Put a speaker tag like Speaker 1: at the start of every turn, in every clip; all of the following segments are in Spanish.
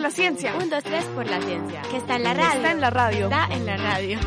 Speaker 1: por la ciencia.
Speaker 2: Un, dos, tres por la ciencia. Que está en la radio.
Speaker 1: Está en la radio.
Speaker 2: Está en la radio.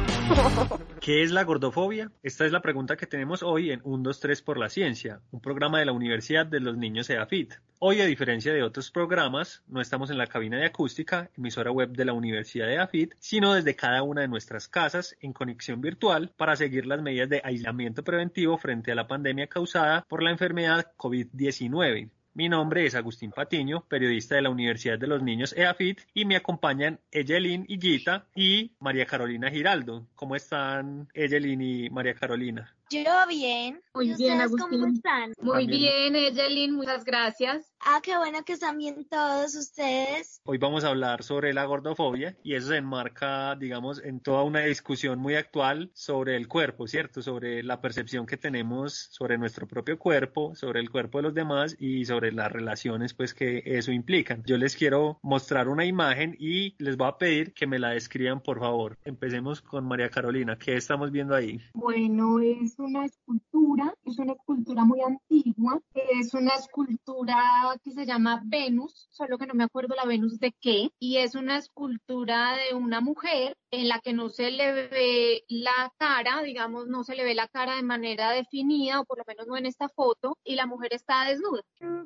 Speaker 3: ¿Qué es la gordofobia? Esta es la pregunta que tenemos hoy en 1, 2, 3 por la ciencia, un programa de la Universidad de los Niños EAFIT. Hoy, a diferencia de otros programas, no estamos en la cabina de acústica, emisora web de la Universidad de EAFIT, sino desde cada una de nuestras casas en conexión virtual para seguir las medidas de aislamiento preventivo frente a la pandemia causada por la enfermedad COVID-19. Mi nombre es Agustín Patiño, periodista de la Universidad de los Niños EAFIT, y me acompañan Eyelin Higuita y María Carolina Giraldo. ¿Cómo están Eyelin y María Carolina?
Speaker 4: Yo bien.
Speaker 2: Muy
Speaker 4: ¿Y
Speaker 2: bien, Agustín.
Speaker 4: ¿Cómo están?
Speaker 2: Muy
Speaker 3: También.
Speaker 2: bien, Evelyn, muchas gracias.
Speaker 4: Ah, qué bueno que están bien todos ustedes.
Speaker 3: Hoy vamos a hablar sobre la gordofobia y eso se enmarca, digamos, en toda una discusión muy actual sobre el cuerpo, ¿cierto? Sobre la percepción que tenemos sobre nuestro propio cuerpo, sobre el cuerpo de los demás y sobre las relaciones, pues, que eso implican. Yo les quiero mostrar una imagen y les voy a pedir que me la describan, por favor. Empecemos con María Carolina. ¿Qué estamos viendo ahí?
Speaker 5: Bueno, es una escultura, es una escultura muy antigua, es una escultura que se llama Venus, solo que no me acuerdo la Venus de qué, y es una escultura de una mujer en la que no se le ve la cara, digamos, no se le ve la cara de manera definida, o por lo menos no en esta foto, y la mujer está desnuda.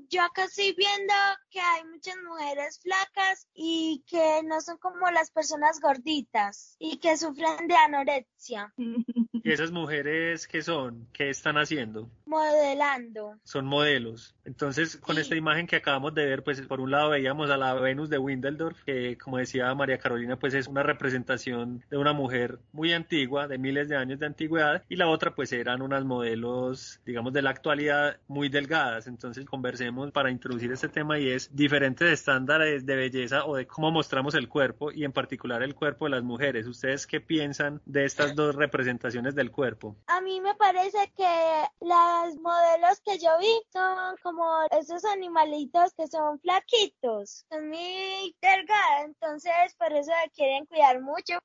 Speaker 4: Yo acá estoy viendo que hay muchas mujeres flacas y que no son como las personas gorditas y que sufren de anorexia,
Speaker 3: ¿Y esas mujeres qué son? ¿Qué están haciendo?
Speaker 4: modelando.
Speaker 3: son modelos. Entonces, con
Speaker 4: Sí.
Speaker 3: esta imagen que acabamos de ver, pues por un lado veíamos a la Venus de Windeldorf, que como decía María Carolina, pues es una representación de una mujer muy antigua, de miles de años de antigüedad, y la otra pues eran unas modelos, digamos, de la actualidad muy delgadas. Entonces, conversemos para introducir este tema y es diferentes estándares de belleza o de cómo mostramos el cuerpo y en particular el cuerpo de las mujeres. ¿Ustedes qué piensan de estas dos representaciones del cuerpo?
Speaker 4: A mí me parece que las modelos que yo vi son como esos animalitos que son flaquitos, son muy delgadas, entonces por eso quieren cuidar mucho.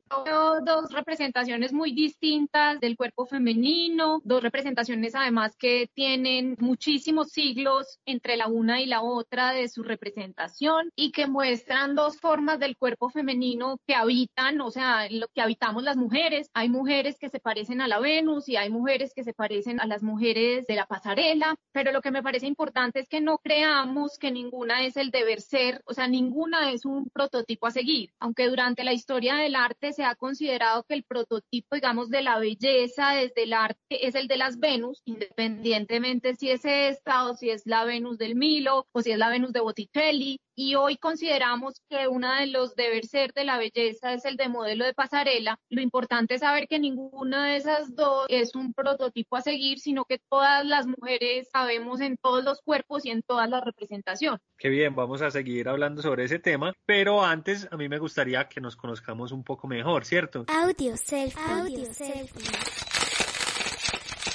Speaker 5: Dos representaciones muy distintas del cuerpo femenino, dos representaciones además que tienen muchísimos siglos entre la una y la otra de su representación y que muestran dos formas del cuerpo femenino que habitan, o sea, lo que habitamos las mujeres. Hay mujeres que se parecen a la Venus y hay mujeres que se parecen a las mujeres de la pasarela, pero lo que me parece importante es que no creamos que ninguna es el deber ser, o sea, ninguna es un prototipo a seguir, aunque durante la historia del arte se ha considerado que el prototipo, digamos, de la belleza desde el arte es el de las Venus, independientemente si es esta o si es la Venus del Milo o si es la Venus de Botticelli. Y hoy consideramos que una de los deber ser de la belleza es el de modelo de pasarela. Lo importante es saber que ninguna de esas dos es un prototipo a seguir, sino que todas las mujeres sabemos en todos los cuerpos y en todas las representaciones.
Speaker 3: Qué bien, vamos a seguir hablando sobre ese tema, pero antes a mí me gustaría que nos conozcamos un poco mejor, ¿cierto?
Speaker 6: Audio selfie. Audio selfie.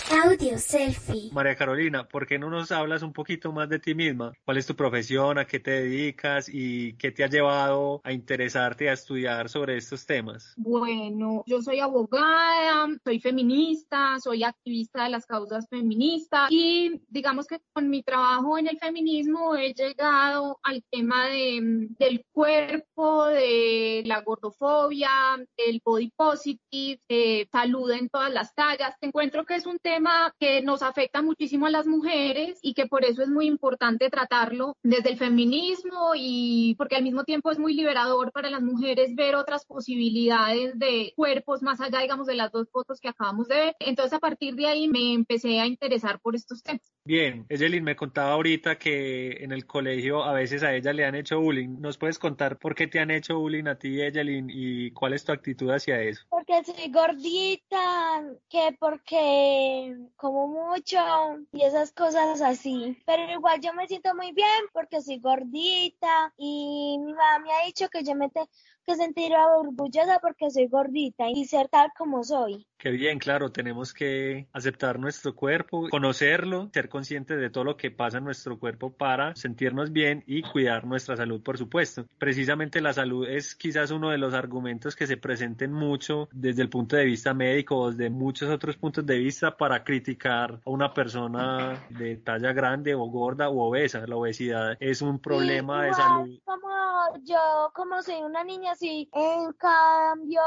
Speaker 6: Audio selfie.
Speaker 3: María Carolina, ¿por qué no nos hablas un poquito más de ti misma? ¿Cuál es tu profesión? ¿A qué te dedicas? ¿Y qué te ha llevado a interesarte a estudiar sobre estos temas?
Speaker 5: Bueno, yo soy abogada, soy feminista, soy activista de las causas feministas y digamos que con mi trabajo en el feminismo he llegado al tema de, del cuerpo, de la gordofobia, del body positive, de salud en todas las tallas. Encuentro que es un tema que nos afecta muchísimo a las mujeres y que por eso es muy importante tratarlo desde el feminismo y porque al mismo tiempo es muy liberador para las mujeres ver otras posibilidades de cuerpos más allá, digamos, de las dos fotos que acabamos de ver. Entonces, a partir de ahí me empecé a interesar por estos temas.
Speaker 3: Bien, Evelyn me contaba ahorita que en el colegio a veces a ella le han hecho bullying. ¿Nos puedes contar por qué te han hecho bullying a ti, Evelyn, y cuál es tu actitud hacia eso?
Speaker 4: Porque soy gordita, que porque como mucho y esas cosas así. Pero igual yo me siento muy bien porque soy gordita y mi mamá me ha dicho que yo me tengo que sentir orgullosa porque soy gordita y ser tal como soy.
Speaker 3: Qué bien, claro, tenemos que aceptar nuestro cuerpo, conocerlo, ser conscientes de todo lo que pasa en nuestro cuerpo para sentirnos bien y cuidar nuestra salud, por supuesto. Precisamente la salud es quizás uno de los argumentos que se presenten mucho desde el punto de vista médico o desde muchos otros puntos de vista para criticar a una persona de talla grande o gorda o obesa. La obesidad es un problema de salud.
Speaker 4: Yo, como soy una niña así, en cambio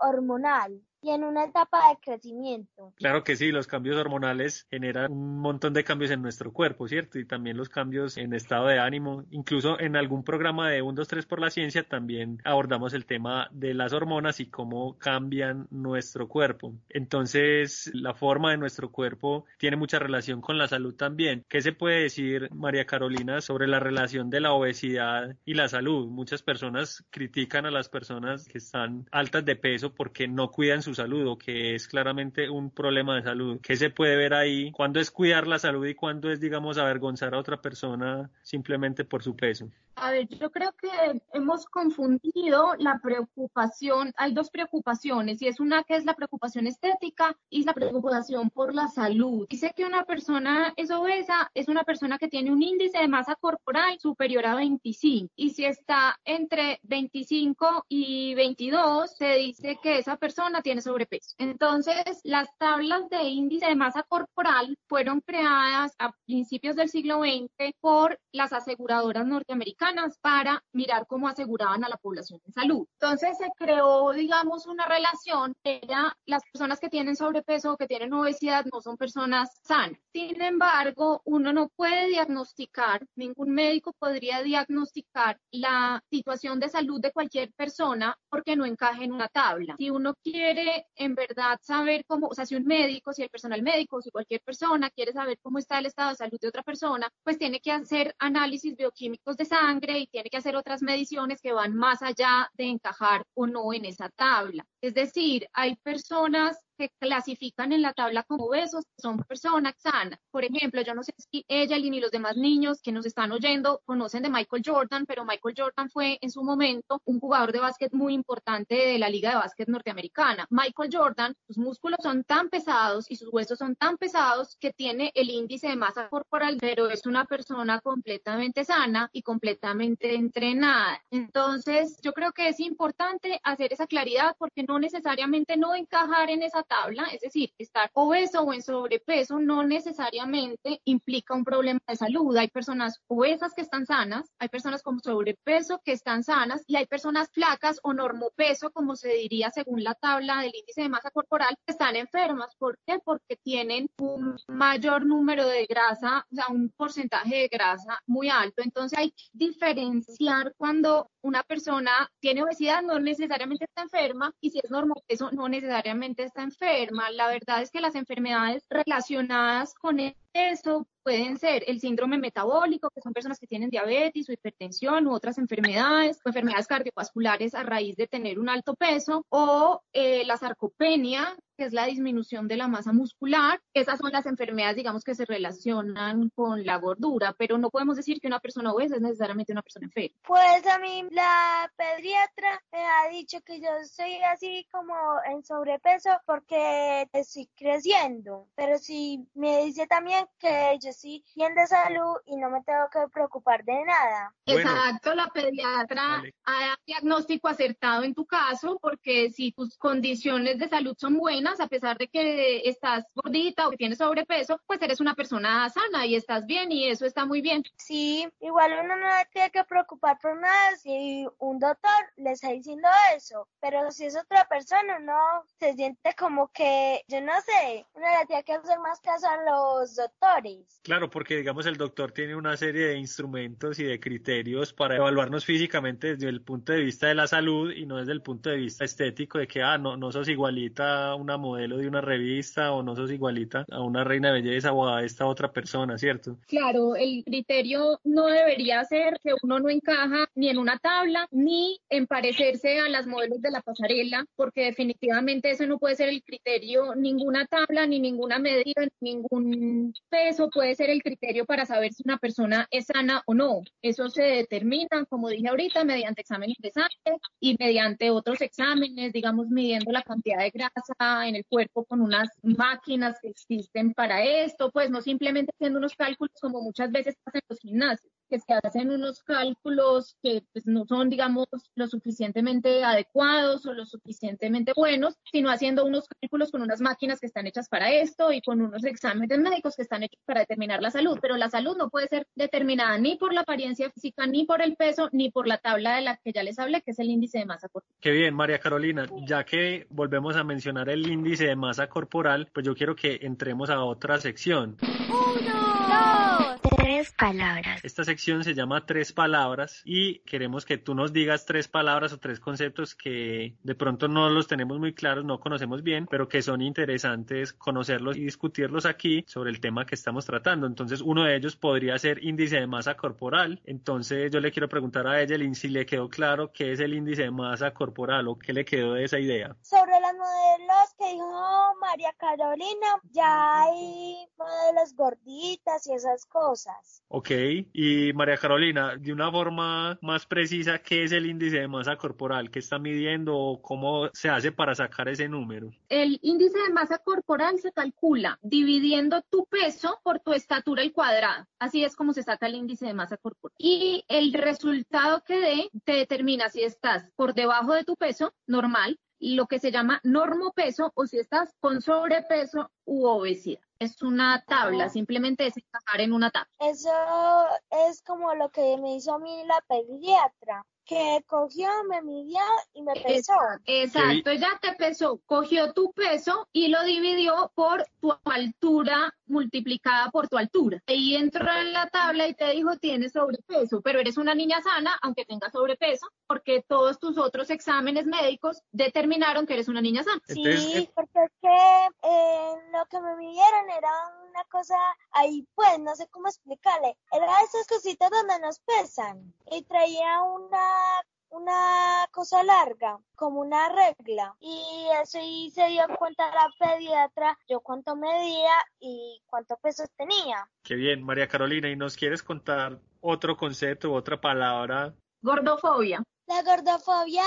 Speaker 4: hormonal en una etapa de crecimiento.
Speaker 3: Claro que sí, los cambios hormonales generan un montón de cambios en nuestro cuerpo, ¿cierto? Y también los cambios en estado de ánimo. Incluso en algún programa de 1, 2, 3 por la ciencia también abordamos el tema de las hormonas y cómo cambian nuestro cuerpo. Entonces, la forma de nuestro cuerpo tiene mucha relación con la salud también. ¿Qué se puede decir, María Carolina, sobre la relación de la obesidad y la salud? Muchas personas critican a las personas que están altas de peso porque no cuidan su salud o que es claramente un problema de salud. ¿Qué se puede ver ahí? ¿Cuándo es cuidar la salud y cuándo es, digamos, avergonzar a otra persona simplemente por su peso?
Speaker 5: A ver, yo creo que hemos confundido la preocupación. Hay dos preocupaciones y es una que es la preocupación estética y la preocupación por la salud. Dice que una persona es obesa, es una persona que tiene un índice de masa corporal superior a 25 y si está entre 25 y 22 se dice que esa persona tiene sobrepeso. Entonces, las tablas de índice de masa corporal fueron creadas a principios del siglo XX por las aseguradoras norteamericanas para mirar cómo aseguraban a la población en salud. Entonces, se creó, digamos, una relación. Era las personas que tienen sobrepeso o que tienen obesidad no son personas sanas. Sin embargo, uno no puede diagnosticar, ningún médico podría diagnosticar la situación de salud de cualquier persona porque no encaje en una tabla. Si uno quiere en verdad saber cómo, o sea, si un médico, si el personal médico, si cualquier persona quiere saber cómo está el estado de salud de otra persona, pues tiene que hacer análisis bioquímicos de sangre y tiene que hacer otras mediciones que van más allá de encajar o no en esa tabla. Es decir, hay personas que clasifican en la tabla como obesos son personas sanas. Por ejemplo, yo no sé si ella y los demás niños que nos están oyendo conocen de Michael Jordan, pero Michael Jordan fue en su momento un jugador de básquet muy importante de la Liga de Básquet norteamericana. Michael Jordan, sus músculos son tan pesados y sus huesos son tan pesados que tiene el índice de masa corporal, pero es una persona completamente sana y completamente entrenada. Entonces, yo creo que es importante hacer esa claridad porque no necesariamente no encajar en esa tabla, es decir, estar obeso o en sobrepeso no necesariamente implica un problema de salud. Hay personas obesas que están sanas, hay personas con sobrepeso que están sanas y hay personas flacas o normopeso, como se diría según la tabla del índice de masa corporal, que están enfermas. ¿Por qué? Porque tienen un mayor número de grasa, o sea, un porcentaje de grasa muy alto. Entonces hay que diferenciar cuando una persona tiene obesidad, no necesariamente está enferma, y si es normopeso, no necesariamente está enferma. La verdad es que las enfermedades relacionadas con eso pueden ser el síndrome metabólico, que son personas que tienen diabetes o hipertensión u otras enfermedades, o enfermedades cardiovasculares a raíz de tener un alto peso, o eh, la sarcopenia, que es la disminución de la masa muscular. Esas son las enfermedades, digamos, que se relacionan con la gordura, pero no podemos decir que una persona obesa es necesariamente una persona enferma.
Speaker 4: Pues a mí la pediatra me ha dicho que yo soy así como en sobrepeso porque estoy creciendo, pero sí me dice también que yo sí bien de salud y no me tengo que preocupar de nada.
Speaker 5: Exacto, la pediatra ha diagnóstico acertado en tu caso, porque si tus condiciones de salud son buenas, a pesar de que estás gordita o que tienes sobrepeso, pues eres una persona sana y estás bien y eso está muy bien.
Speaker 4: Sí, igual uno no tiene que preocupar por nada si un doctor le está diciendo eso, pero si es otra persona, uno se siente como que, yo no sé, uno le tiene que hacer más caso a los doctores.
Speaker 3: Claro, porque digamos el doctor tiene una serie de instrumentos y de criterios para evaluarnos físicamente desde el punto de vista de la salud y no desde el punto de vista estético de que, ah, no, no sos igualita a una modelo de una revista o no sos igualita a una reina de belleza o a esta otra persona, ¿cierto?
Speaker 5: Claro, el criterio no debería ser que uno no encaja ni en una tabla ni en parecerse a las modelos de la pasarela, porque definitivamente eso no puede ser el criterio, ninguna tabla, ni ninguna medida, ni ningún peso puede ser el criterio para saber si una persona es sana o no. Eso se determina, como dije ahorita, mediante exámenes de sangre y mediante otros exámenes, digamos, midiendo la cantidad de grasa en el cuerpo con unas máquinas que existen para esto, pues no simplemente haciendo unos cálculos como muchas veces hacen los gimnasios que se hacen unos cálculos que pues, no son, digamos, lo suficientemente adecuados o lo suficientemente buenos, sino haciendo unos cálculos con unas máquinas que están hechas para esto y con unos exámenes médicos que están hechos para determinar la salud. Pero la salud no puede ser determinada ni por la apariencia física, ni por el peso, ni por la tabla de la que ya les hablé, que es el índice de masa corporal.
Speaker 3: Qué bien, María Carolina. Ya que volvemos a mencionar el índice de masa corporal, pues yo quiero que entremos a otra sección.
Speaker 6: Uno, tres palabras.
Speaker 3: Esta sección se llama Tres Palabras y queremos que tú nos digas tres palabras o tres conceptos que de pronto no los tenemos muy claros, no conocemos bien, pero que son interesantes conocerlos y discutirlos aquí sobre el tema que estamos tratando. Entonces, uno de ellos podría ser índice de masa corporal. Entonces, yo le quiero preguntar a Evelyn si le quedó claro qué es el índice de masa corporal o qué le quedó de esa idea.
Speaker 4: Sobre los modelos que dijo María Carolina, ya hay modelos gorditas y esas cosas.
Speaker 3: Ok, y María Carolina, de una forma más precisa, ¿qué es el índice de masa corporal? ¿Qué está midiendo o cómo se hace para sacar ese número?
Speaker 5: El índice de masa corporal se calcula dividiendo tu peso por tu estatura al cuadrado. Así es como se saca el índice de masa corporal. Y el resultado que dé te determina si estás por debajo de tu peso normal, lo que se llama normopeso, o si estás con sobrepeso u obesidad. Es una tabla, simplemente es encajar en una tabla.
Speaker 4: Eso es como lo que me hizo a mí la pediatra, que cogió, me midió y me pesó.
Speaker 5: Exacto, ella te pesó, cogió tu peso y lo dividió por tu altura multiplicada por tu altura. Ahí entró en la tabla y te dijo tienes sobrepeso, pero eres una niña sana aunque tengas sobrepeso, porque todos tus otros exámenes médicos determinaron que eres una niña sana.
Speaker 4: Sí, porque es que eh, lo que me midieron era una cosa ahí, pues, no sé cómo explicarle. Era esas cositas donde nos pesan y traía una una cosa larga, como una regla. Y eso y se dio cuenta la pediatra yo cuánto medía y cuánto peso tenía.
Speaker 3: Qué bien, María Carolina, ¿y nos quieres contar otro concepto, otra palabra?
Speaker 5: Gordofobia.
Speaker 4: La gordofobia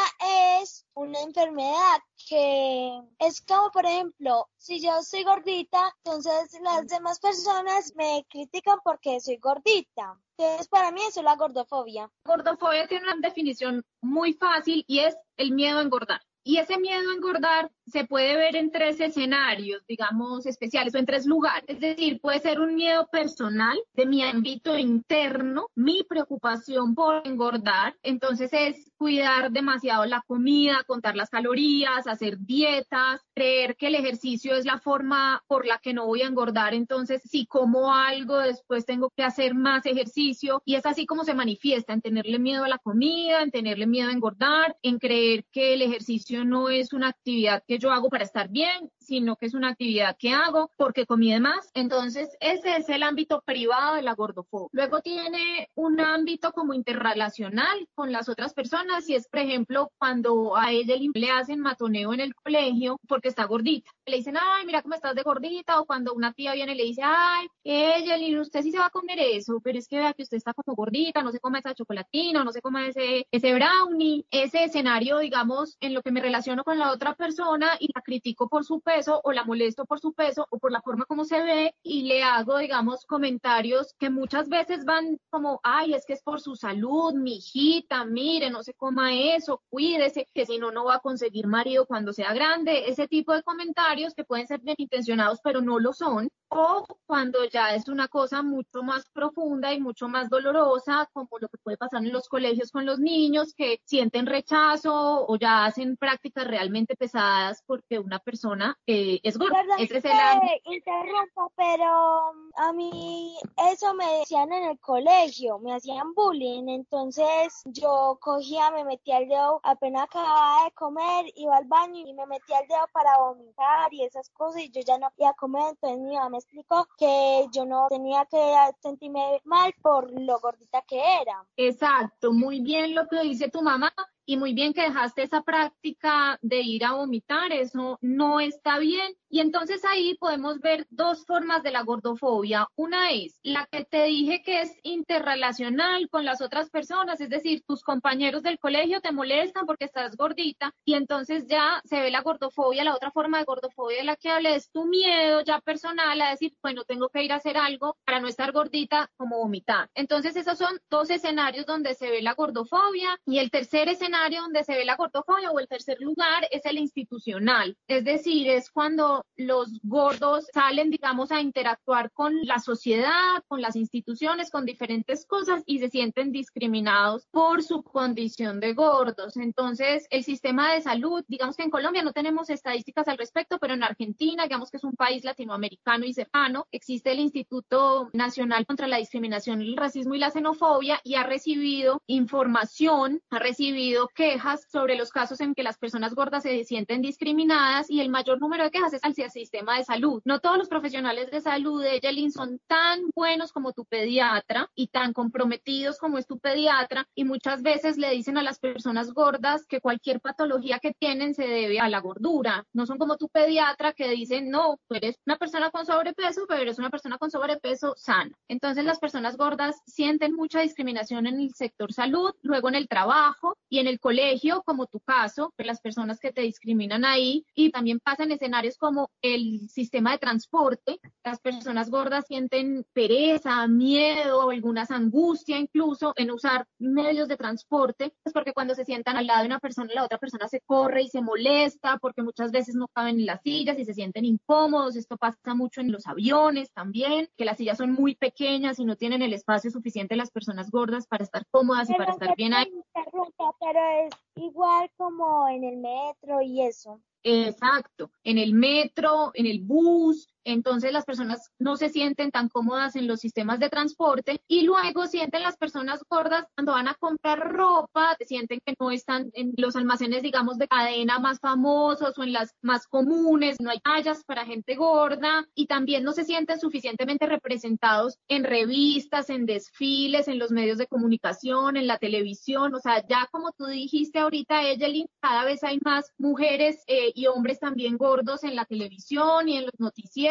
Speaker 4: es una enfermedad que es como, por ejemplo, si yo soy gordita, entonces las demás personas me critican porque soy gordita. Entonces, para mí eso es la gordofobia.
Speaker 5: Gordofobia tiene una definición muy fácil y es el miedo a engordar. Y ese miedo a engordar se puede ver en tres escenarios, digamos, especiales o en tres lugares. Es decir, puede ser un miedo personal de mi ámbito interno, mi preocupación por engordar. Entonces es cuidar demasiado la comida, contar las calorías, hacer dietas, creer que el ejercicio es la forma por la que no voy a engordar. Entonces, si como algo, después tengo que hacer más ejercicio. Y es así como se manifiesta, en tenerle miedo a la comida, en tenerle miedo a engordar, en creer que el ejercicio no es una actividad que yo hago para estar bien, sino que es una actividad que hago porque comí de más. Entonces, ese es el ámbito privado de la gordofobia. Luego tiene un ámbito como interrelacional con las otras personas y es, por ejemplo, cuando a ella le hacen matoneo en el colegio porque está gordita. Le dicen, ay, mira cómo estás de gordita, o cuando una tía viene y le dice, ay, ella, usted sí se va a comer eso, pero es que vea que usted está como gordita, no se coma esa chocolatina, no se coma ese, ese brownie, ese escenario, digamos, en lo que me relaciono con la otra persona y la critico por su peso o la molesto por su peso o por la forma como se ve y le hago, digamos, comentarios que muchas veces van como, ay, es que es por su salud, mi hijita, mire, no se coma eso, cuídese, que si no, no va a conseguir marido cuando sea grande, ese tipo de comentarios que pueden ser bien intencionados, pero no lo son, o cuando ya es una cosa mucho más profunda y mucho más dolorosa, como lo que puede pasar en los colegios con los niños que sienten rechazo o ya hacen prácticas realmente pesadas porque una persona eh, es gorda.
Speaker 4: Perdón
Speaker 5: Ese es el
Speaker 4: que
Speaker 5: ámbito.
Speaker 4: interrumpa, pero a mí eso me decían en el colegio, me hacían bullying, entonces yo cogía, me metía el dedo, apenas acababa de comer, iba al baño y me metía el dedo para vomitar y esas cosas y yo ya no podía comer, entonces mi mamá me explicó que yo no tenía que sentirme mal por lo gordita que era.
Speaker 5: Exacto, muy bien lo que dice tu mamá y muy bien que dejaste esa práctica de ir a vomitar, eso no está bien Y entonces ahí podemos ver dos formas de la gordofobia. Una es la que te dije que es interrelacional con las otras personas, es decir, tus compañeros del colegio te molestan porque estás gordita y entonces ya se ve la gordofobia. La otra forma de gordofobia de la que hablé es tu miedo ya personal a decir, bueno, tengo que ir a hacer algo para no estar gordita como vomitar. Entonces esos son dos escenarios donde se ve la gordofobia y el tercer escenario donde se ve la gordofobia o el tercer lugar es el institucional. Es decir, es cuando los gordos salen, digamos, a interactuar con la sociedad, con las instituciones, con diferentes cosas y se sienten discriminados por su condición de gordos. Entonces, el sistema de salud, digamos que en Colombia no tenemos estadísticas al respecto, pero en Argentina, digamos que es un país latinoamericano y cercano, existe el Instituto Nacional contra la Discriminación, el Racismo y la Xenofobia y ha recibido información, ha recibido quejas sobre los casos en que las personas gordas se sienten discriminadas y el mayor número de quejas es hacia el sistema de salud. No todos los profesionales de salud de Ejelin son tan buenos como tu pediatra y tan comprometidos como es tu pediatra y muchas veces le dicen a las personas gordas que cualquier patología que tienen se debe a la gordura. No son como tu pediatra que dicen, no, tú eres una persona con sobrepeso, pero eres una persona con sobrepeso sana. Entonces las personas gordas sienten mucha discriminación en el sector salud, luego en el trabajo y en el colegio, como tu caso, las personas que te discriminan ahí y también pasa en escenarios como el sistema de transporte. Las personas gordas sienten pereza, miedo, algunas angustia incluso en usar medios de transporte, pues porque cuando se sientan al lado de una persona, la otra persona se corre y se molesta porque muchas veces no caben en las sillas y se sienten incómodos. Esto pasa mucho en los aviones también, que las sillas son muy pequeñas y no tienen el espacio suficiente las personas gordas para estar cómodas y para estar bien ahí.
Speaker 4: Pero es igual como en el metro y eso.
Speaker 5: Exacto, en el metro, en el bus, entonces las personas no se sienten tan cómodas en los sistemas de transporte y luego sienten las personas gordas cuando van a comprar ropa, sienten que no están en los almacenes, digamos, de cadena más famosos o en las más comunes, no hay tallas para gente gorda y también no se sienten suficientemente representados en revistas, en desfiles, en los medios de comunicación, en la televisión, o sea, ya como tú dijiste ahorita, Evelyn, cada vez hay más mujeres eh, y hombres también gordos en la televisión y en los noticieros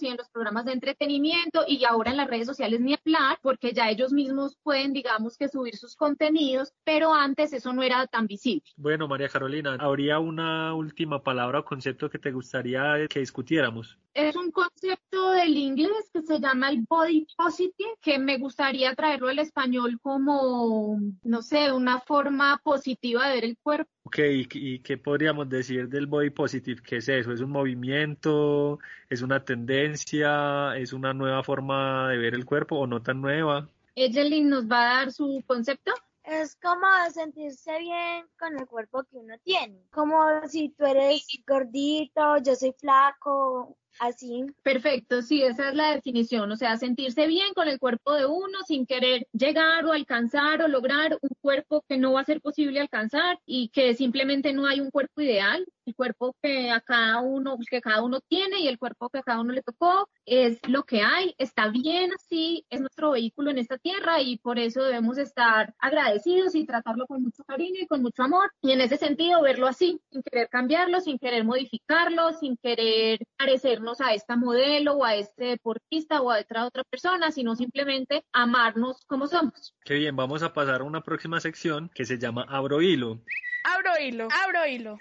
Speaker 5: y en los programas de entretenimiento y ahora en las redes sociales ni hablar, porque ya ellos mismos pueden, digamos, que subir sus contenidos, pero antes eso no era tan visible.
Speaker 3: Bueno, María Carolina, ¿habría una última palabra o concepto que te gustaría que discutiéramos?
Speaker 5: Es un concepto del inglés que se llama el body positive, que me gustaría traerlo al español como, no sé, una forma positiva de ver el cuerpo.
Speaker 3: Ok, ¿y qué podríamos decir del body positive? ¿Qué es eso? ¿Es un movimiento? ¿Es una tendencia? ¿Es una nueva forma de ver el cuerpo o no tan nueva?
Speaker 5: Evelyn nos va a dar su concepto.
Speaker 4: Es como sentirse bien con el cuerpo que uno tiene. Como si tú eres gordito, yo soy flaco, así.
Speaker 5: Perfecto, sí, esa es la definición, o sea, sentirse bien con el cuerpo de uno sin querer llegar o alcanzar o lograr un cuerpo que no va a ser posible alcanzar y que simplemente no hay un cuerpo ideal, el cuerpo que a cada uno, que cada uno tiene y el cuerpo que a cada uno le tocó es lo que hay, está bien así, es nuestro vehículo en esta tierra y por eso debemos estar agradecidos y tratarlo con mucho cariño y con mucho amor y en ese sentido verlo así, sin querer cambiarlo, sin querer modificarlo, sin querer parecer a esta modelo o a este deportista o a otra, otra persona, sino simplemente amarnos como somos.
Speaker 3: Qué bien, vamos a pasar a una próxima sección que se llama Abro Hilo.
Speaker 1: Abro hilo, abro hilo.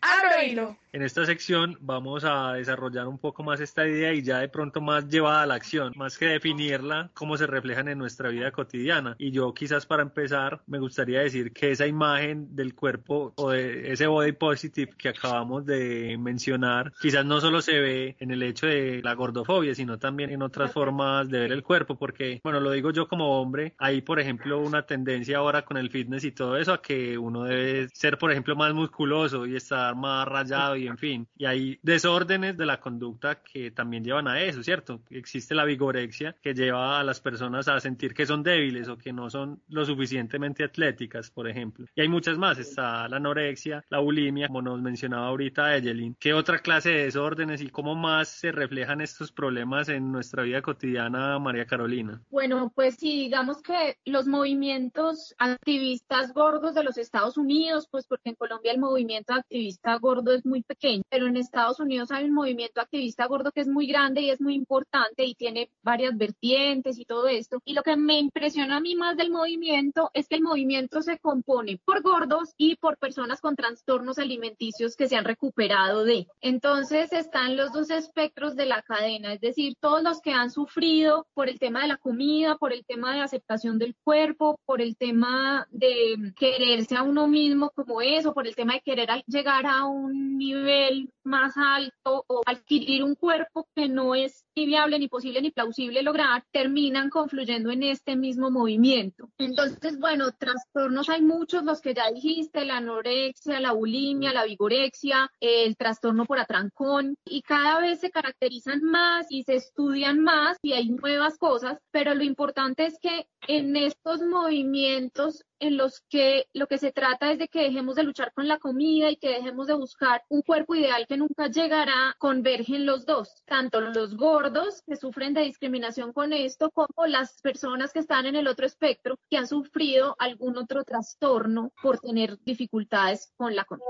Speaker 1: Abro.
Speaker 3: En esta sección vamos a desarrollar un poco más esta idea y ya de pronto más llevada a la acción, más que definirla, cómo se reflejan en nuestra vida cotidiana. Y yo quizás para empezar me gustaría decir que esa imagen del cuerpo o de ese body positive que acabamos de mencionar, quizás no solo se ve en el hecho de la gordofobia, sino también en otras formas de ver el cuerpo, porque, bueno, lo digo yo como hombre, hay por ejemplo una tendencia ahora con el fitness y todo eso a que uno debe ser, por ejemplo, más musculoso y estar más rayado y en fin. Y hay desórdenes de la conducta que también llevan a eso, ¿cierto? Existe la vigorexia que lleva a las personas a sentir que son débiles o que no son lo suficientemente atléticas, por ejemplo. Y hay muchas más. Está la anorexia, la bulimia, como nos mencionaba ahorita Ejelin. ¿Qué otra clase de desórdenes y cómo más se reflejan estos problemas en nuestra vida cotidiana, María Carolina?
Speaker 5: Bueno, pues sí, digamos que los movimientos activistas gordos de los Estados Unidos, pues porque en Colombia el movimiento activista activista gordo es muy pequeño, pero en Estados Unidos hay un movimiento activista gordo que es muy grande y es muy importante y tiene varias vertientes y todo esto. Y lo que me impresiona a mí más del movimiento es que el movimiento se compone por gordos y por personas con trastornos alimenticios que se han recuperado de. Entonces están los dos espectros de la cadena, es decir, todos los que han sufrido por el tema de la comida, por el tema de aceptación del cuerpo, por el tema de quererse a uno mismo como es, o por el tema de querer llegar a un nivel más alto o adquirir un cuerpo que no es ni viable, ni posible, ni plausible lograr, terminan confluyendo en este mismo movimiento. Entonces, bueno, trastornos hay muchos, los que ya dijiste, la anorexia, la bulimia, la vigorexia, el trastorno por atrancón, y cada vez se caracterizan más y se estudian más y hay nuevas cosas, pero lo importante es que en estos movimientos en los que lo que se trata es de que dejemos de luchar con la comida y que dejemos de buscar un cuerpo ideal que nunca llegará, convergen los dos, tanto los gordos que sufren de discriminación con esto como las personas que están en el otro espectro que han sufrido algún otro trastorno por tener dificultades con la comida.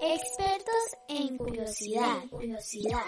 Speaker 6: Expertos en curiosidad. curiosidad.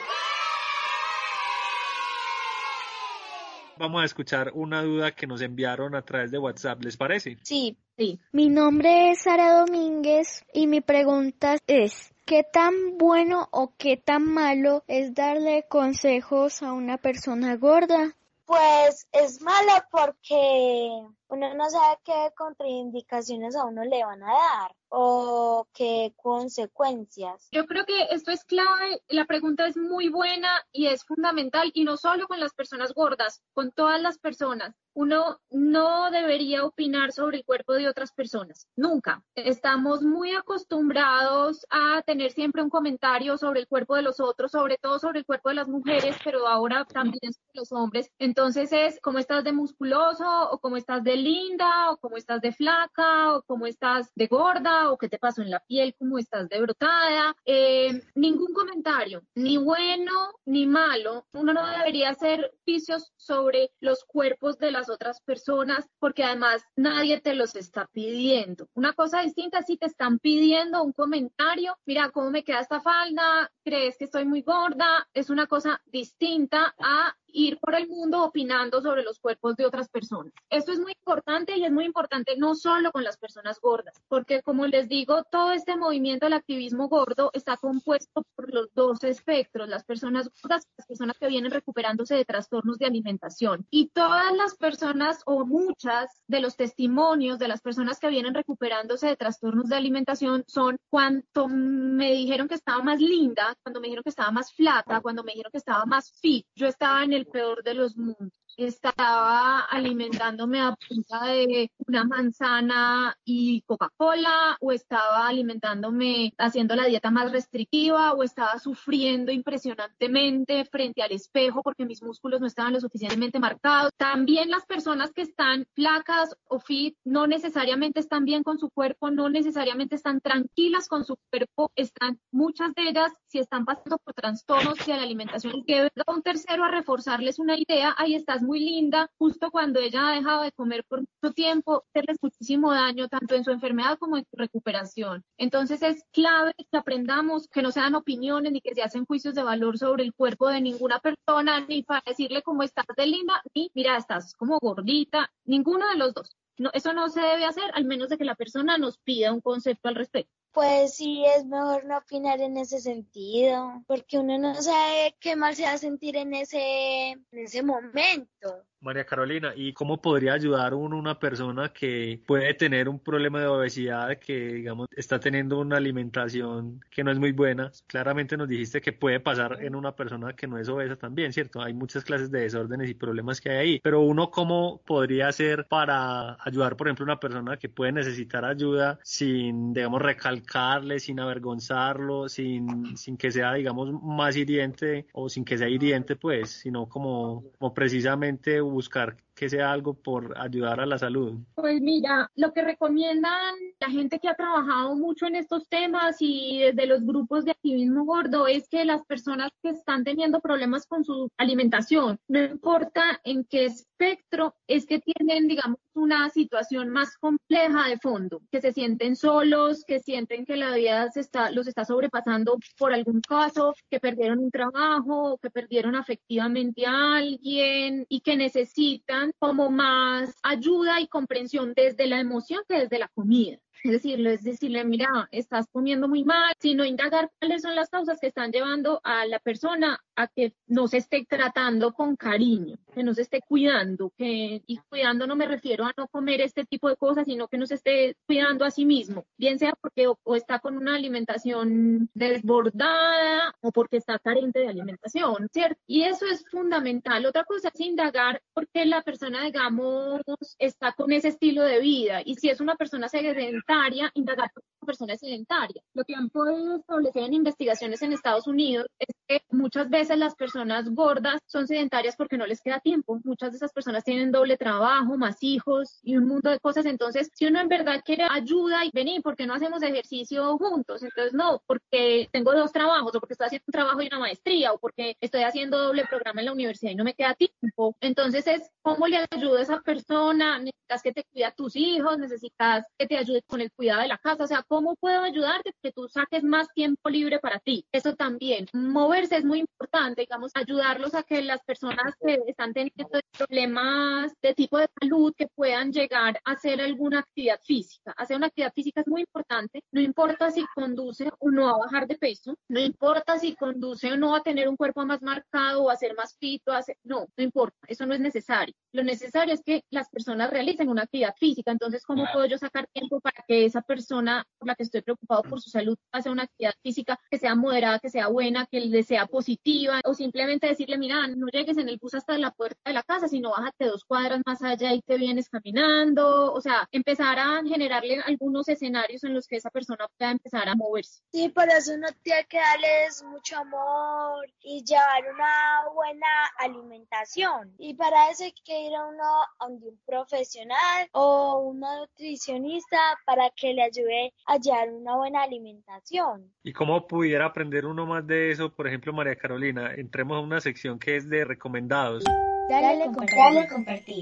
Speaker 3: Vamos a escuchar una duda que nos enviaron a través de WhatsApp, ¿les parece?
Speaker 4: Sí.
Speaker 5: Sí.
Speaker 7: Mi nombre es Sara Domínguez y mi pregunta es, ¿qué tan bueno o qué tan malo es darle consejos a una persona gorda?
Speaker 4: Pues es malo porque uno no sabe qué contraindicaciones a uno le van a dar o qué consecuencias.
Speaker 5: Yo creo que esto es clave, la pregunta es muy buena y es fundamental y no solo con las personas gordas, con todas las personas. Uno no debería opinar sobre el cuerpo de otras personas, nunca. Estamos muy acostumbrados a tener siempre un comentario sobre el cuerpo de los otros, sobre todo sobre el cuerpo de las mujeres, pero ahora también sobre los hombres. Entonces es cómo estás de musculoso o cómo estás de linda o cómo estás de flaca o cómo estás de gorda o qué te pasó en la piel, cómo estás de brotada. Eh, ningún comentario, ni bueno ni malo. Uno no debería hacer juicios sobre los cuerpos de las otras personas porque además nadie te los está pidiendo. Una cosa distinta si te están pidiendo un comentario, mira cómo me queda esta falda, crees que estoy muy gorda, es una cosa distinta a ir por el mundo opinando sobre los cuerpos de otras personas. Esto es muy importante y es muy importante no solo con las personas gordas, porque como les digo, todo este movimiento del activismo gordo está compuesto por los dos espectros, las personas gordas las personas que vienen recuperándose de trastornos de alimentación. Y todas las personas o muchas de los testimonios de las personas que vienen recuperándose de trastornos de alimentación son cuando me dijeron que estaba más linda, cuando me dijeron que estaba más flaca, cuando me dijeron que estaba más fit. Yo estaba en el peor de los mundos estaba alimentándome a punta de una manzana y Coca-Cola, o estaba alimentándome haciendo la dieta más restrictiva, o estaba sufriendo impresionantemente frente al espejo porque mis músculos no estaban lo suficientemente marcados. También las personas que están flacas o fit no necesariamente están bien con su cuerpo, no necesariamente están tranquilas con su cuerpo, están muchas de ellas si están pasando por trastornos a la alimentación que venga un tercero a reforzarles una idea, ahí estás muy linda, justo cuando ella ha dejado de comer por mucho tiempo, hacerles muchísimo daño, tanto en su enfermedad como en su recuperación. Entonces es clave que aprendamos que no se dan opiniones ni que se hacen juicios de valor sobre el cuerpo de ninguna persona, ni para decirle cómo estás de linda, ni mira, estás como gordita, ninguno de los dos. Eso no se debe hacer, al menos de que la persona nos pida un concepto al respecto.
Speaker 4: Pues sí, es mejor no opinar en ese sentido, porque uno no sabe qué mal se va a sentir en ese, en ese momento.
Speaker 3: María Carolina, ¿y cómo podría ayudar uno una persona que puede tener un problema de obesidad, que digamos está teniendo una alimentación que no es muy buena? Claramente nos dijiste que puede pasar en una persona que no es obesa también, ¿cierto? Hay muchas clases de desórdenes y problemas que hay ahí, pero uno cómo podría hacer para ayudar, por ejemplo, a una persona que puede necesitar ayuda sin, digamos, recalcarle, sin avergonzarlo, sin, sin que sea, digamos, más hiriente o sin que sea hiriente, pues, sino como, como precisamente buscar que sea algo por ayudar a la salud?
Speaker 5: Pues mira, lo que recomiendan la gente que ha trabajado mucho en estos temas y desde los grupos de activismo gordo es que las personas que están teniendo problemas con su alimentación, no importa en qué espectro, es que tienen, digamos, una situación más compleja de fondo, que se sienten solos, que sienten que la vida se está, los está sobrepasando por algún caso, que perdieron un trabajo, que perdieron afectivamente a alguien y que necesitan como más ayuda y comprensión desde la emoción que desde la comida. Es decirle, es decirle, mira, estás comiendo muy mal, sino indagar cuáles son las causas que están llevando a la persona a que no se esté tratando con cariño, que no se esté cuidando, que y cuidando no me refiero a no comer este tipo de cosas, sino que no se esté cuidando a sí mismo, bien sea porque o, está con una alimentación desbordada o porque está carente de alimentación, ¿cierto? Y eso es fundamental. Otra cosa es indagar por qué la persona, digamos, está con ese estilo de vida y si es una persona sedentaria, indagar por qué la persona es sedentaria. Lo que han podido establecer en investigaciones en Estados Unidos es que muchas veces las personas gordas son sedentarias porque no les queda tiempo. Muchas de esas personas tienen doble trabajo, más hijos y un mundo de cosas. Entonces, si uno en verdad quiere ayuda y venir, ¿por qué no hacemos ejercicio juntos? Entonces, no, porque tengo dos trabajos o porque estoy haciendo un trabajo y una maestría o porque estoy haciendo doble programa en la universidad y no me queda tiempo. Entonces, es cómo le ayuda a esa persona. Necesitas que te cuide a tus hijos, necesitas que te ayude con el cuidado de la casa. O sea, ¿cómo puedo ayudarte que tú saques más tiempo libre para ti? Eso también. Moverse es muy importante, digamos, ayudarlos a que las personas que están teniendo problemas de tipo de salud que puedan llegar a hacer alguna actividad física. Hacer una actividad física es muy importante, no importa si conduce o no a bajar de peso, no importa si conduce o no a tener un cuerpo más marcado o a ser más fito, no, no importa, eso no es necesario. Lo necesario es que las personas realicen una actividad física, entonces, ¿cómo puedo yo sacar tiempo para que esa persona la que estoy preocupado por su salud haga una actividad física que sea moderada, que sea buena, que le sea positiva o simplemente decirle, mira, no llegues en el bus hasta la puerta de la casa, sino bájate dos cuadras más allá y te vienes caminando, o sea, empezar a generarle algunos escenarios en los que esa persona pueda empezar a moverse.
Speaker 4: Sí, por eso uno tiene que darles mucho amor y llevar una buena alimentación. Y para eso hay que ir a uno a un profesional o una nutricionista para que le ayude a llevar una buena alimentación.
Speaker 3: ¿Y cómo pudiera aprender uno más de eso? Por ejemplo, María Carolina, entremos a una sección que es de recomendados.
Speaker 6: Dale, compartir. Dale compartir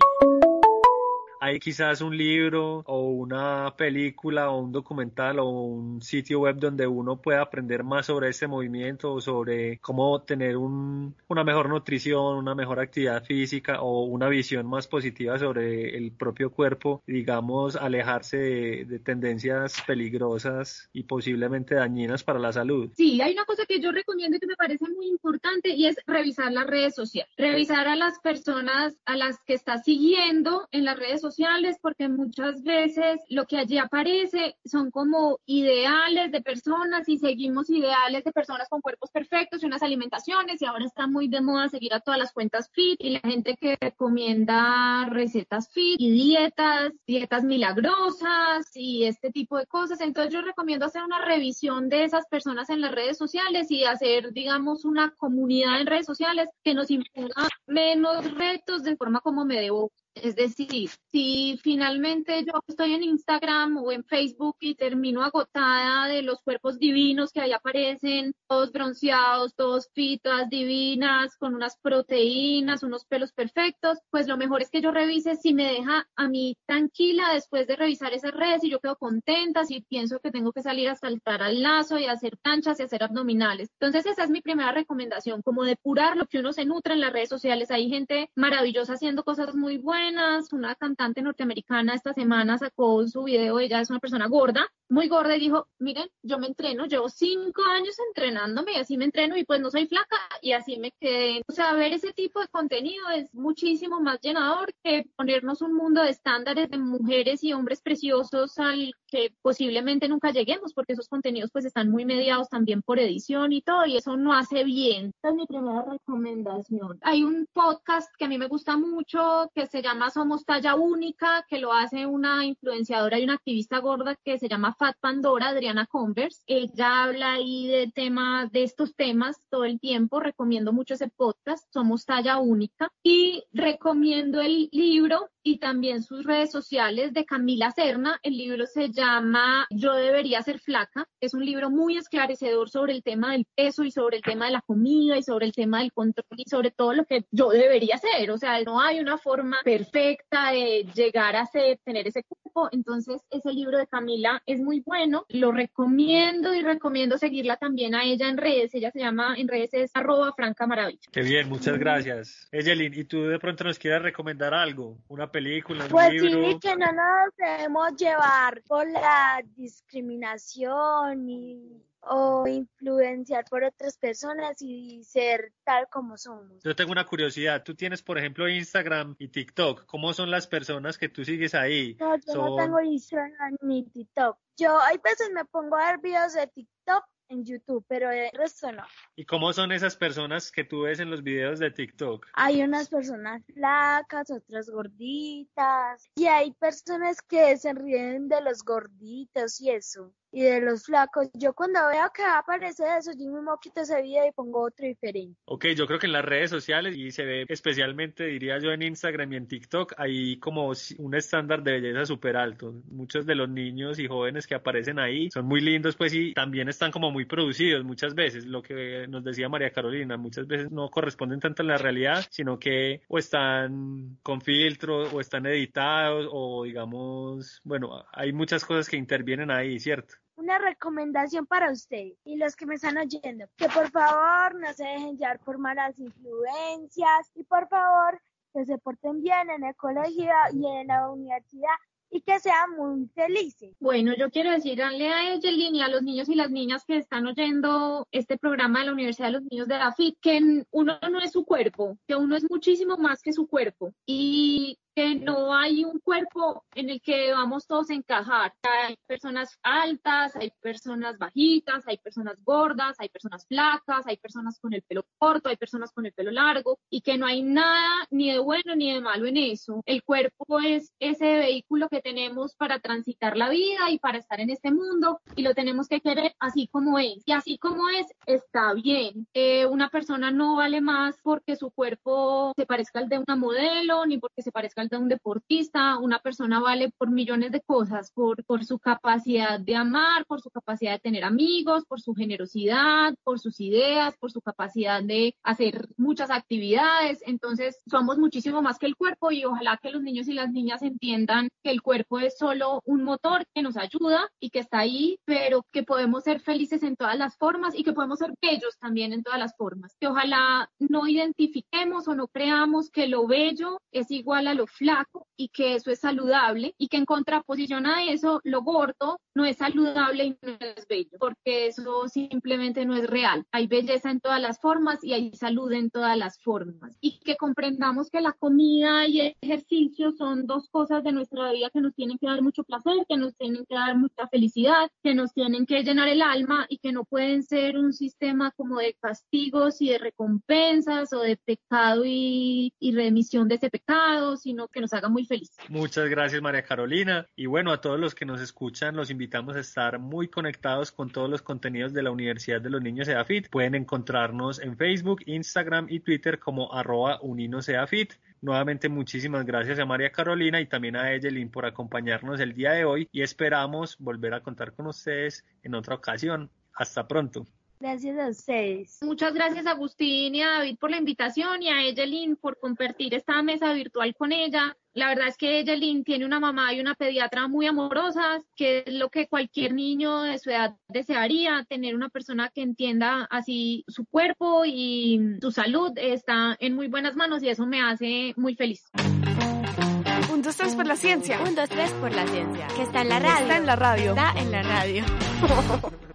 Speaker 3: hay quizás un libro o una película o un documental o un sitio web donde uno pueda aprender más sobre este movimiento o sobre cómo tener un, una mejor nutrición, una mejor actividad física o una visión más positiva sobre el propio cuerpo, digamos, alejarse de, de tendencias peligrosas y posiblemente dañinas para la salud.
Speaker 5: Sí, hay una cosa que yo recomiendo y que me parece muy importante y es revisar las redes sociales, revisar a las personas a las que está siguiendo en las redes sociales sociales porque muchas veces lo que allí aparece son como ideales de personas y seguimos ideales de personas con cuerpos perfectos y unas alimentaciones y ahora está muy de moda seguir a todas las cuentas fit y la gente que recomienda recetas fit y dietas, dietas milagrosas y este tipo de cosas. Entonces yo recomiendo hacer una revisión de esas personas en las redes sociales y hacer, digamos, una comunidad en redes sociales que nos imponga menos retos de forma como me debo es decir, si finalmente yo estoy en Instagram o en Facebook y termino agotada de los cuerpos divinos que ahí aparecen, todos bronceados, todos fitas, divinas, con unas proteínas, unos pelos perfectos, pues lo mejor es que yo revise si me deja a mí tranquila después de revisar esas redes y yo quedo contenta, si pienso que tengo que salir a saltar al lazo y hacer planchas y hacer abdominales. Entonces esa es mi primera recomendación, como depurar lo que uno se nutre en las redes sociales. Hay gente maravillosa haciendo cosas muy buenas una cantante norteamericana esta semana sacó su video, ella es una persona gorda, muy gorda y dijo, miren, yo me entreno, llevo cinco años entrenándome y así me entreno y pues no soy flaca y así me quedé. O sea, ver ese tipo de contenido es muchísimo más llenador que ponernos un mundo de estándares de mujeres y hombres preciosos al que posiblemente nunca lleguemos porque esos contenidos pues están muy mediados también por edición y todo y eso no hace bien. Esta es mi primera recomendación. Hay un podcast que a mí me gusta mucho que se llama Somos Talla Única, que lo hace una influenciadora y una activista gorda que se llama Fat Pandora, Adriana Converse. Ella habla ahí de temas, de estos temas todo el tiempo. Recomiendo mucho ese podcast, Somos Talla Única. Y recomiendo el libro y también sus redes sociales de Camila Serna. El libro se llama Yo debería ser flaca. Es un libro muy esclarecedor sobre el tema del peso y sobre el tema de la comida y sobre el tema del control y sobre todo lo que yo debería ser. O sea, no hay una forma perfecta de llegar a ser, tener ese cuerpo. Entonces, ese libro de Camila es muy bueno. Lo recomiendo y recomiendo seguirla también a ella en redes. Ella se llama en redes es arroba franca maravilla.
Speaker 3: Qué bien, muchas gracias. Ejelin, ¿y tú de pronto nos quieres recomendar algo? ¿Una película, un
Speaker 4: Pues
Speaker 3: libro?
Speaker 4: sí, que no nos debemos llevar por la discriminación y, o influenciar por otras personas y ser tal como somos.
Speaker 3: Yo tengo una curiosidad. Tú tienes, por ejemplo, Instagram y TikTok. ¿Cómo son las personas que tú sigues ahí?
Speaker 4: No, yo no tengo Instagram ni TikTok. Yo hay veces me pongo a ver videos de TikTok en YouTube, pero el resto no.
Speaker 3: ¿Y cómo son esas personas que tú ves en los videos de TikTok?
Speaker 4: Hay unas personas flacas, otras gorditas, y hay personas que se ríen de los gorditos y eso, y de los flacos. Yo cuando veo que aparece eso, yo mismo quito ese video y pongo otro diferente.
Speaker 3: Ok, yo creo que en las redes sociales y se ve especialmente, diría yo, en Instagram y en TikTok, hay como un estándar de belleza súper alto. Muchos de los niños y jóvenes que aparecen ahí son muy lindos, pues, y también están como muy producidos muchas veces. Lo que nos decía María Carolina, muchas veces no corresponden tanto a la realidad, sino que o están con filtros o están editados o digamos, bueno, hay muchas cosas que intervienen ahí, ¿cierto?
Speaker 4: Una recomendación para ustedes y los que me están oyendo, que por favor no se dejen llevar por malas influencias y por favor que se porten bien en el colegio y en la universidad y que sean muy felices.
Speaker 5: Bueno, yo quiero decirle a Ejelin y a los niños y las niñas que están oyendo este programa de la Universidad de los Niños de la FIT que uno no es su cuerpo, que uno es muchísimo más que su cuerpo y que no hay un cuerpo en el que vamos todos encajar. Hay personas altas, hay personas bajitas, hay personas gordas, hay personas flacas, hay personas con el pelo corto, hay personas con el pelo largo y que no hay nada ni de bueno ni de malo en eso. El cuerpo es ese vehículo que tenemos para transitar la vida y para estar en este mundo y lo tenemos que querer así como es. Y así como es, está bien. Eh, una persona no vale más porque su cuerpo se parezca al de una modelo ni porque se parezca al de un deportista. Una persona vale por millones de cosas, por, por su capacidad de amar, por su capacidad de tener amigos, por su generosidad, por sus ideas, por su capacidad de hacer muchas actividades. Entonces, somos muchísimo más que el cuerpo y ojalá que los niños y las niñas entiendan que el cuerpo es solo un motor que nos ayuda y que está ahí, pero que podemos ser felices en todas las formas y que podemos ser bellos también en todas las formas. Que ojalá no identifiquemos o no creamos que lo bello es igual a lo flaco y que eso es saludable y que en contraposición a eso, lo gordo no es saludable y no es bello, porque eso simplemente no es real. Hay belleza en todas las formas y hay salud en todas las formas. Y que comprendamos que la comida y el ejercicio son dos cosas de nuestra vida que nos tienen que dar mucho placer, que nos tienen que dar mucha felicidad, que nos tienen que llenar el alma y que no pueden ser un sistema como de castigos y de recompensas o de pecado y, y remisión de ese pecado, sino que nos haga muy felices.
Speaker 3: Muchas gracias María Carolina. Y bueno, a todos los que nos escuchan, los invitamos a estar muy conectados con todos los contenidos de la Universidad de los Niños EAFIT. Pueden encontrarnos en Facebook, Instagram y Twitter como arroba uninoseafit. Nuevamente muchísimas gracias a María Carolina y también a Ejelin por acompañarnos el día de hoy y esperamos volver a contar con ustedes en otra ocasión. Hasta pronto.
Speaker 4: Gracias a ustedes.
Speaker 5: Muchas gracias a Agustín y a David por la invitación y a Ejelin por compartir esta mesa virtual con ella. La verdad es que Ejelin tiene una mamá y una pediatra muy amorosas, que es lo que cualquier niño de su edad desearía, tener una persona que entienda así su cuerpo y su salud está en muy buenas manos y eso me hace muy feliz.
Speaker 1: Un, dos, tres por la ciencia.
Speaker 2: Un, dos, tres por la ciencia. Que está en la radio.
Speaker 1: Está en la radio.
Speaker 2: Está en la radio.